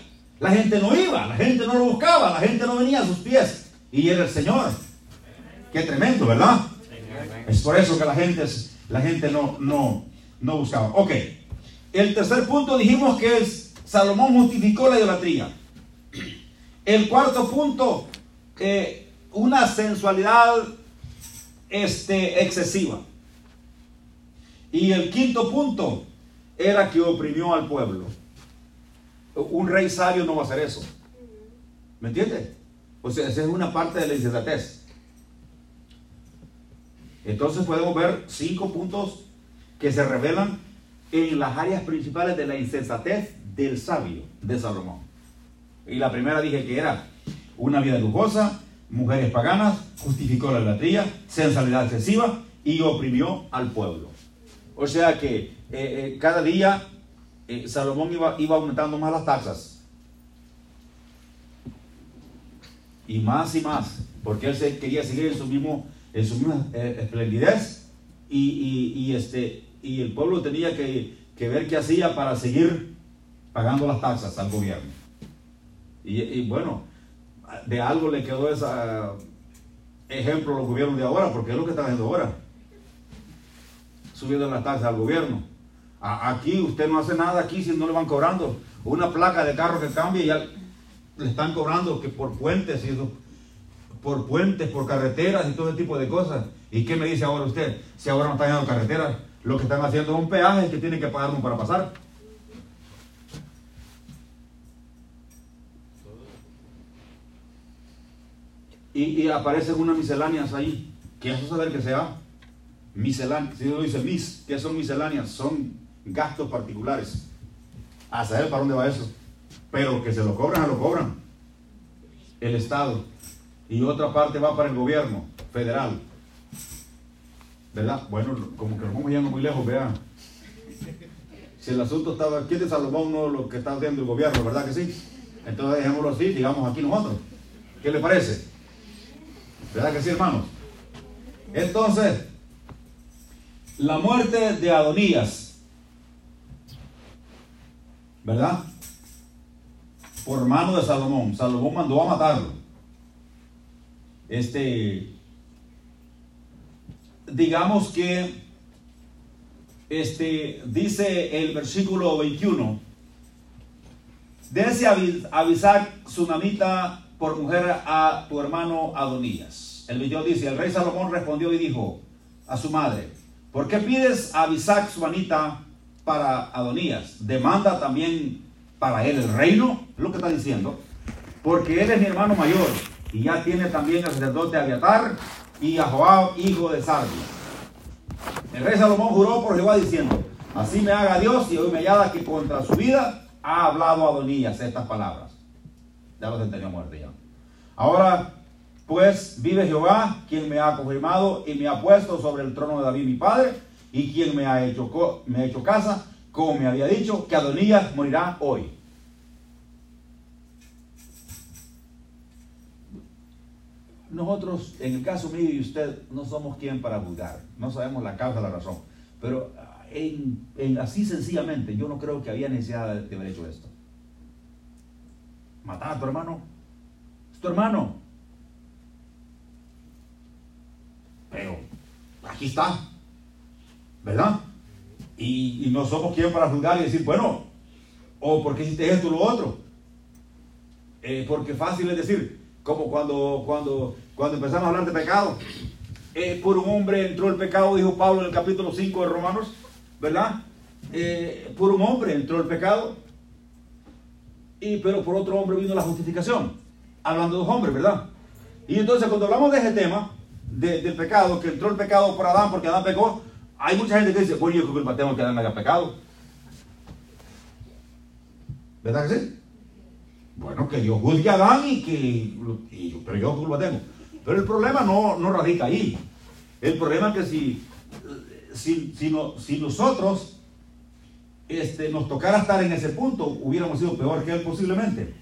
La gente no iba, la gente no lo buscaba, la gente no venía a sus pies. Y era el Señor. Qué tremendo, ¿verdad? Es por eso que la gente la gente no, no, no buscaba. Ok, el tercer punto dijimos que es Salomón justificó la idolatría. El cuarto punto, eh, una sensualidad este, excesiva. Y el quinto punto era que oprimió al pueblo. Un rey sabio no va a hacer eso. ¿Me entiendes? O sea, esa es una parte de la insensatez. Entonces podemos ver cinco puntos que se revelan en las áreas principales de la insensatez del sabio de Salomón. Y la primera dije que era una vida lujosa, mujeres paganas, justificó la idolatría, sensualidad excesiva y oprimió al pueblo. O sea que eh, eh, cada día eh, Salomón iba, aumentando más las taxas. Y más y más, porque él se quería seguir en su mismo en su misma esplendidez y, este, y el pueblo tenía que, ver qué hacía para seguir pagando las taxas al gobierno. Y, bueno, de algo le quedó ese ejemplo a los gobiernos de ahora, porque es lo que están haciendo ahora, subiendo las taxas al gobierno. aquí usted no hace nada aquí si no le van cobrando una placa de carro que cambia ya le están cobrando que por puentes y eso por puentes, por carreteras y todo ese tipo de cosas. ¿Y qué me dice ahora usted? Si ahora no están haciendo carreteras, lo que están haciendo es un peaje que tienen que pagar para pasar. Y, aparecen unas misceláneas ahí. ¿Qué es saber que sea? Misceláneas. Si uno dice mis, ¿qué son misceláneas? Son gastos particulares. A saber para dónde va eso. Pero que se lo cobran, se lo cobran. El Estado. Y otra parte va para el gobierno federal. ¿Verdad? Bueno, como que nos vamos yendo muy lejos, vean. Si el asunto estaba aquí de Salomón, no lo que está haciendo el gobierno, ¿verdad que sí? Entonces dejémoslo así, digamos aquí nosotros. ¿Qué le parece? ¿Verdad que sí, hermanos? Entonces, la muerte de Adonías, ¿verdad? Por mano de Salomón. Salomón mandó a matarlo. Este, digamos que, este, dice el versículo 21, Dese avisar Tsunamita por mujer a tu hermano Adonías. El video dice, el rey Salomón respondió y dijo a su madre, ¿por qué pides a Abisac Suanita para Adonías? ¿Demanda también para él el reino? Lo que está diciendo. Porque él es mi hermano mayor y ya tiene también al sacerdote Abiatar y a Joab, hijo de Sardia. El rey Salomón juró por Jehová diciendo, así me haga Dios y hoy me hallada que contra su vida ha hablado Adonías estas palabras. Ya lo entendió muerte ya. Ahora, pues vive Jehová, quien me ha confirmado y me ha puesto sobre el trono de David mi padre, y quien me ha hecho, me ha hecho casa, como me había dicho, que Adonías morirá hoy. Nosotros, en el caso mío y usted, no somos quien para juzgar, no sabemos la causa, la razón, pero así sencillamente, yo no creo que había necesidad de, haber hecho esto. Matar a tu hermano. Es tu hermano. Pero aquí está. ¿Verdad? Y, no somos quien para juzgar y decir, bueno, o porque hiciste esto o lo otro. Eh, porque fácil es decir, como cuando, cuando, cuando empezamos a hablar de pecado. Eh, por un hombre entró el pecado, dijo Pablo en el capítulo 5 de Romanos. ¿verdad? Eh, por un hombre entró el pecado, y, pero por otro hombre vino la justificación, hablando de dos hombres, ¿verdad? Y entonces cuando hablamos de ese tema, del pecado, que entró el pecado por Adán porque Adán pecó, hay mucha gente que dice, bueno, yo qué culpa tengo que Adán haya pecado. ¿Verdad que sí? Bueno, que Dios juzgue a Adán y que, pero yo qué culpa tengo. Pero el problema no, no radica ahí. El problema es que si si, si, nosotros este, nos tocara estar en ese punto, hubiéramos sido peor que él posiblemente.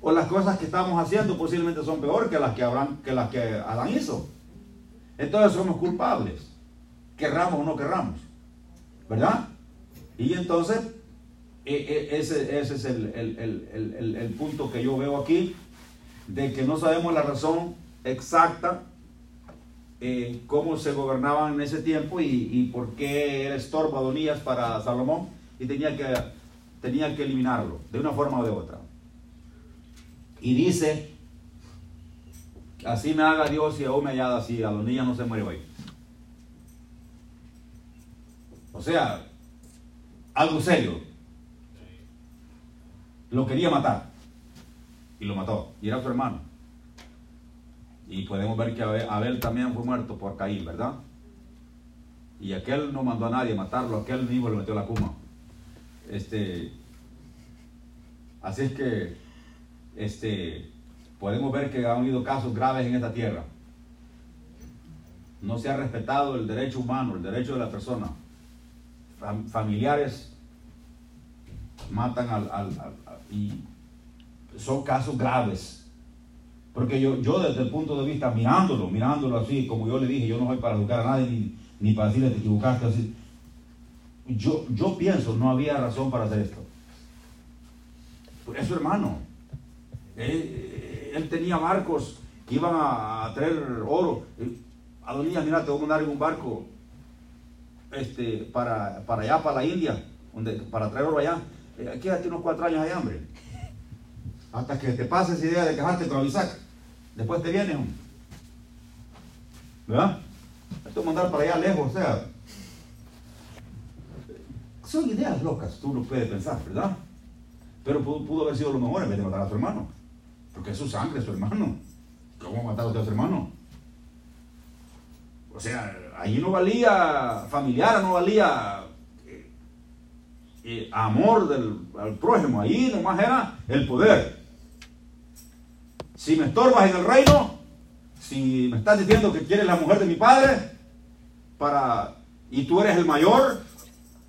O las cosas que estamos haciendo posiblemente son peor que las que, habrán, que, las que Adán hizo. Entonces somos culpables, querramos o no querramos. ¿Verdad? Y entonces, e, e, ese, ese es el, el, el punto que yo veo aquí, de que no sabemos la razón exacta eh, cómo se gobernaban en ese tiempo y, por qué era estorbo Adonías para Salomón y tenía que, tenía que eliminarlo de una forma o de otra. Y dice, así me haga Dios y aún me haya así, Adonías no se muere hoy. O sea, algo serio. Lo quería matar y lo mató y era su hermano. Y podemos ver que Abel también fue muerto por Caín, ¿verdad? Y aquel no mandó a nadie a matarlo, aquel mismo le metió la cuma. Este, así es que este, podemos ver que han habido casos graves en esta tierra. No se ha respetado el derecho humano, el derecho de la persona. familiares matan al, y son casos graves porque yo, yo desde el punto de vista, mirándolo, mirándolo así, como yo le dije, yo no soy para educar a nadie ni, para decirle te equivocaste así. Yo, yo pienso, no había razón para hacer esto. Por eso, hermano, él, tenía barcos que iban a, traer oro. A Donilla, mira, te voy a mandar en un barco este, para, para allá, para la India, donde, para traer oro allá. Eh, quédate unos cuatro años de hambre. Hasta que te pases idea de quejarte con Isaac. Después te viene un. ¿Verdad? Esto mandar para allá lejos, o sea. Son ideas locas, tú lo puedes pensar, ¿verdad? Pero pudo, haber sido lo mejor en vez de matar a su hermano. Porque es su sangre, su hermano. ¿Cómo matar a su hermano? O sea, allí no valía familiar, no valía. Eh, eh, amor del, al prójimo, ahí nomás era el poder. Si me estorbas en el reino, si me estás diciendo que quieres la mujer de mi padre, para, y tú eres el mayor,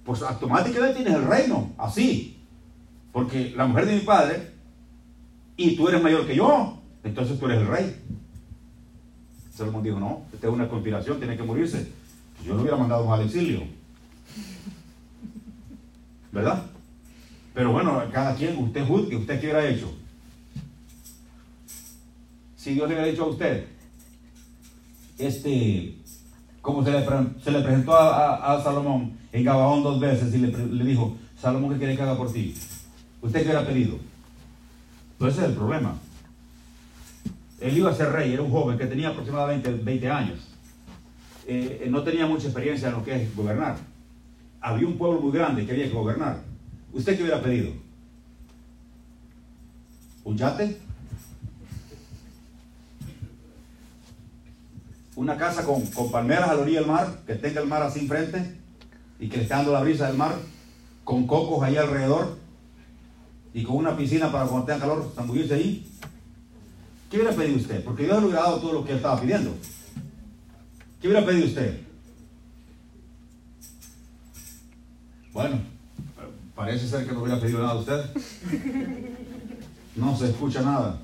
pues automáticamente tienes el reino, así. Porque la mujer de mi padre, y tú eres mayor que yo, entonces tú eres el rey. Salomón dijo, no, esta es una conspiración, tiene que morirse. Yo lo hubiera mandado al exilio. ¿Verdad? Pero bueno, cada quien, usted juzgue, usted qué hubiera hecho. Si Dios le hubiera dicho a usted, este, como se le, se le presentó a, Salomón en Gabaón dos veces y le, dijo, Salomón, ¿qué quiere que haga por ti? ¿Usted qué hubiera pedido? Pues ese es el problema. Él iba a ser rey, era un joven que tenía aproximadamente 20 años. Eh, no tenía mucha experiencia en lo que es gobernar. Había un pueblo muy grande que había que gobernar. ¿Usted qué hubiera pedido? ¿Un yate? Una casa con, palmeras a la orilla del mar, que tenga el mar así enfrente y que le esté dando la brisa del mar, con cocos ahí alrededor y con una piscina para cuando tenga calor zambullirse ahí. ¿Qué hubiera pedido usted? Porque Dios le hubiera dado todo lo que él estaba pidiendo. ¿Qué hubiera pedido usted? Bueno, parece ser que no hubiera pedido nada a usted. No se escucha nada.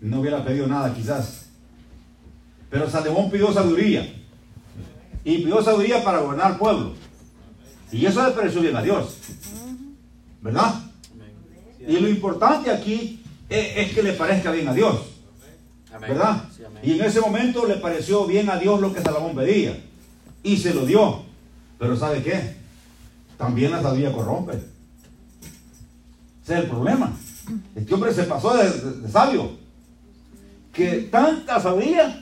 No hubiera pedido nada quizás. Pero Salomón pidió sabiduría. Y pidió sabiduría para gobernar el pueblo. Y eso le pareció bien a Dios. ¿Verdad? Y lo importante aquí es, que le parezca bien a Dios. ¿Verdad? Y en ese momento le pareció bien a Dios lo que Salomón pedía. Y se lo dio. Pero ¿sabe qué? También la sabiduría corrompe. Ese es el problema. Este hombre se pasó de, de sabio. Que tanta sabiduría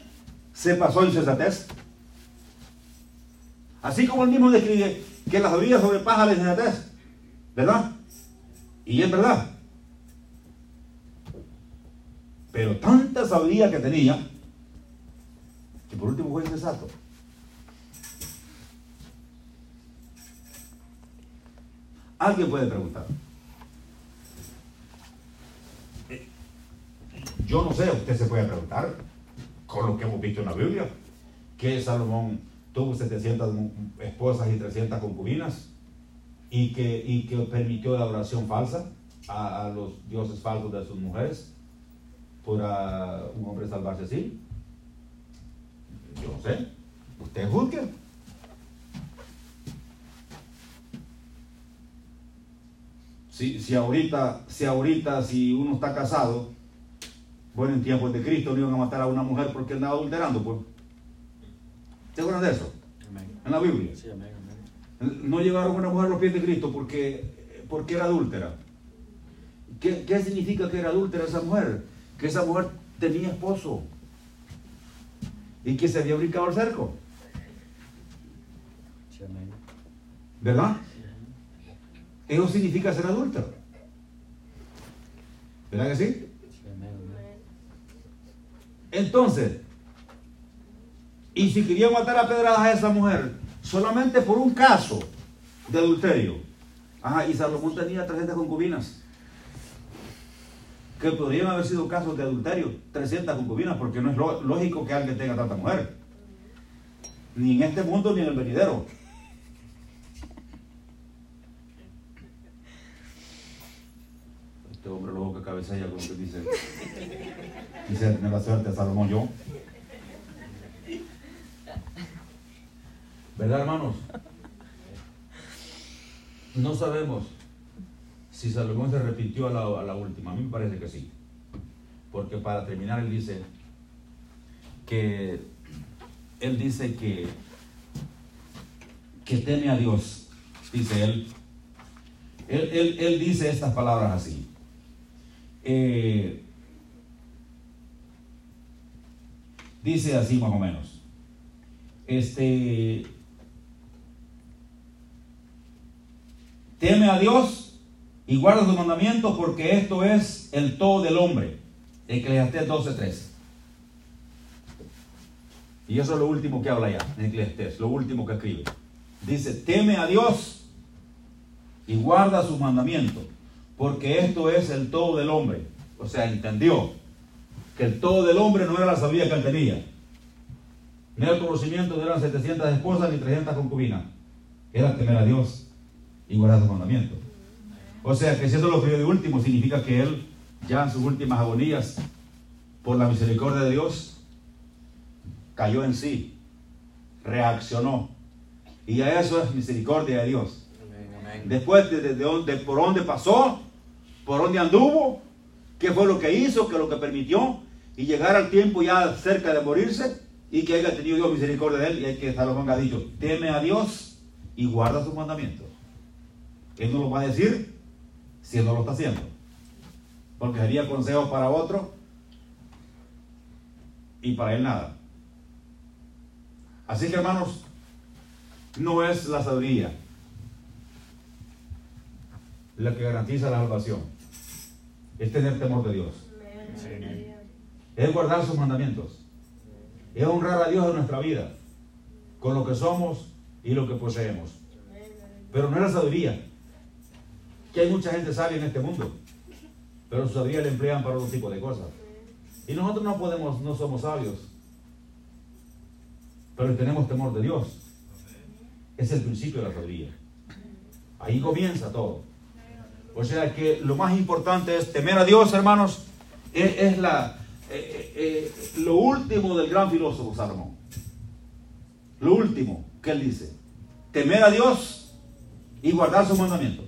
se pasó en sensatez. Así como él mismo describe que la sabiduría sobrepasa la sensatez. ¿Verdad? Y es verdad. Pero tanta sabiduría que tenía, que por último fue insensato. Alguien puede preguntar. Eh, yo no sé, usted se puede preguntar con lo que hemos visto en la Biblia, que Salomón tuvo 700 esposas y 300 concubinas y que, y que permitió la adoración falsa a, los dioses falsos de sus mujeres. ¿Podrá un hombre salvarse así? Yo no sé. Usted juzgue. Si, si, ahorita, si ahorita, si uno está casado bueno, en tiempos de Cristo no iban a matar a una mujer porque andaba adulterando, pues. ¿Se acuerdan de eso? En la Biblia. Sí, amén, No llevaron a una mujer a los pies de Cristo porque, porque era adúltera. ¿Qué, ¿Qué significa que era adúltera esa mujer? Que esa mujer tenía esposo y que se había brincado el cerco. ¿Verdad? Eso significa ser adúltero. ¿Verdad que sí? Entonces, y si quería matar a pedradas a esa mujer, solamente por un caso de adulterio. Ajá, y Salomón tenía 300 concubinas. Que podrían haber sido casos de adulterio, 300 concubinas, porque no es lógico que alguien tenga tanta mujer. Ni en este mundo ni en el venidero. Este hombre loco que cabecilla como que dice. Quisiera tener la suerte de Salomón yo. ¿Verdad, hermanos? No sabemos si Salomón se repitió a la, última. A mí me parece que sí. Porque para terminar, él dice que él dice que que teme a Dios. Dice él. Él, él, él dice estas palabras así. Eh, Dice así más o menos. Este, teme a Dios y guarda sus mandamientos porque esto es el todo del hombre. Eclesiastés 12.3. Y eso es lo último que habla ya en Eclesiastés, lo último que escribe. Dice, teme a Dios y guarda sus mandamientos, porque esto es el todo del hombre. O sea, entendió que el todo del hombre no era la sabiduría que él tenía. Era el conocimiento, no eran 700 esposas ni 300 concubinas. Era temer a Dios y guardar sus mandamientos. O sea, que si eso lo pidió de último, significa que él, ya en sus últimas agonías, por la misericordia de Dios, cayó en sí, reaccionó. Y a eso es misericordia de Dios. Después de, de, por dónde pasó, por dónde anduvo, qué fue lo que hizo, qué es lo que permitió, y llegar al tiempo ya cerca de morirse, y que haya tenido Dios misericordia de él, y hay que Salomón ha dicho, teme a Dios y guarda sus mandamientos. Él no lo va a decir si él no lo está haciendo. Porque sería consejo para otro y para él nada. Así que hermanos, no es la sabiduría la que garantiza la salvación. Es tener temor de Dios. Es guardar sus mandamientos. Es honrar a Dios en nuestra vida, con lo que somos y lo que poseemos. Pero no es la sabiduría. Que hay mucha gente sabia en este mundo, pero su sabiduría la emplean para otro tipo de cosas. Y nosotros no podemos, no somos sabios, pero tenemos temor de Dios. Es el principio de la sabiduría. Ahí comienza todo. O sea que lo más importante es temer a Dios, hermanos. Es, la, eh, eh, eh, lo último del gran filósofo Salomón. Lo último que él dice. Temer a Dios y guardar sus mandamientos.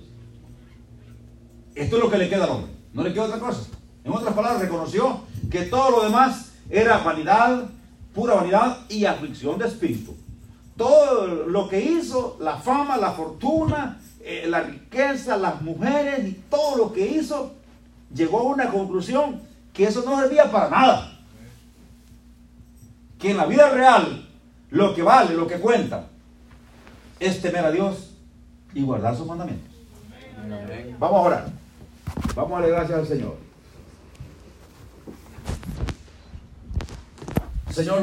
Esto es lo que le queda al hombre. No le queda otra cosa. En otras palabras, reconoció que todo lo demás era vanidad, pura vanidad y aflicción de espíritu. Todo lo que hizo, la fama, la fortuna, la riqueza, las mujeres y todo lo que hizo, llegó a una conclusión que eso no servía para nada. Que en la vida real lo que vale, lo que cuenta, es temer a Dios y guardar sus mandamientos. Vamos a orar. Vamos a darle gracias al Señor. Señor,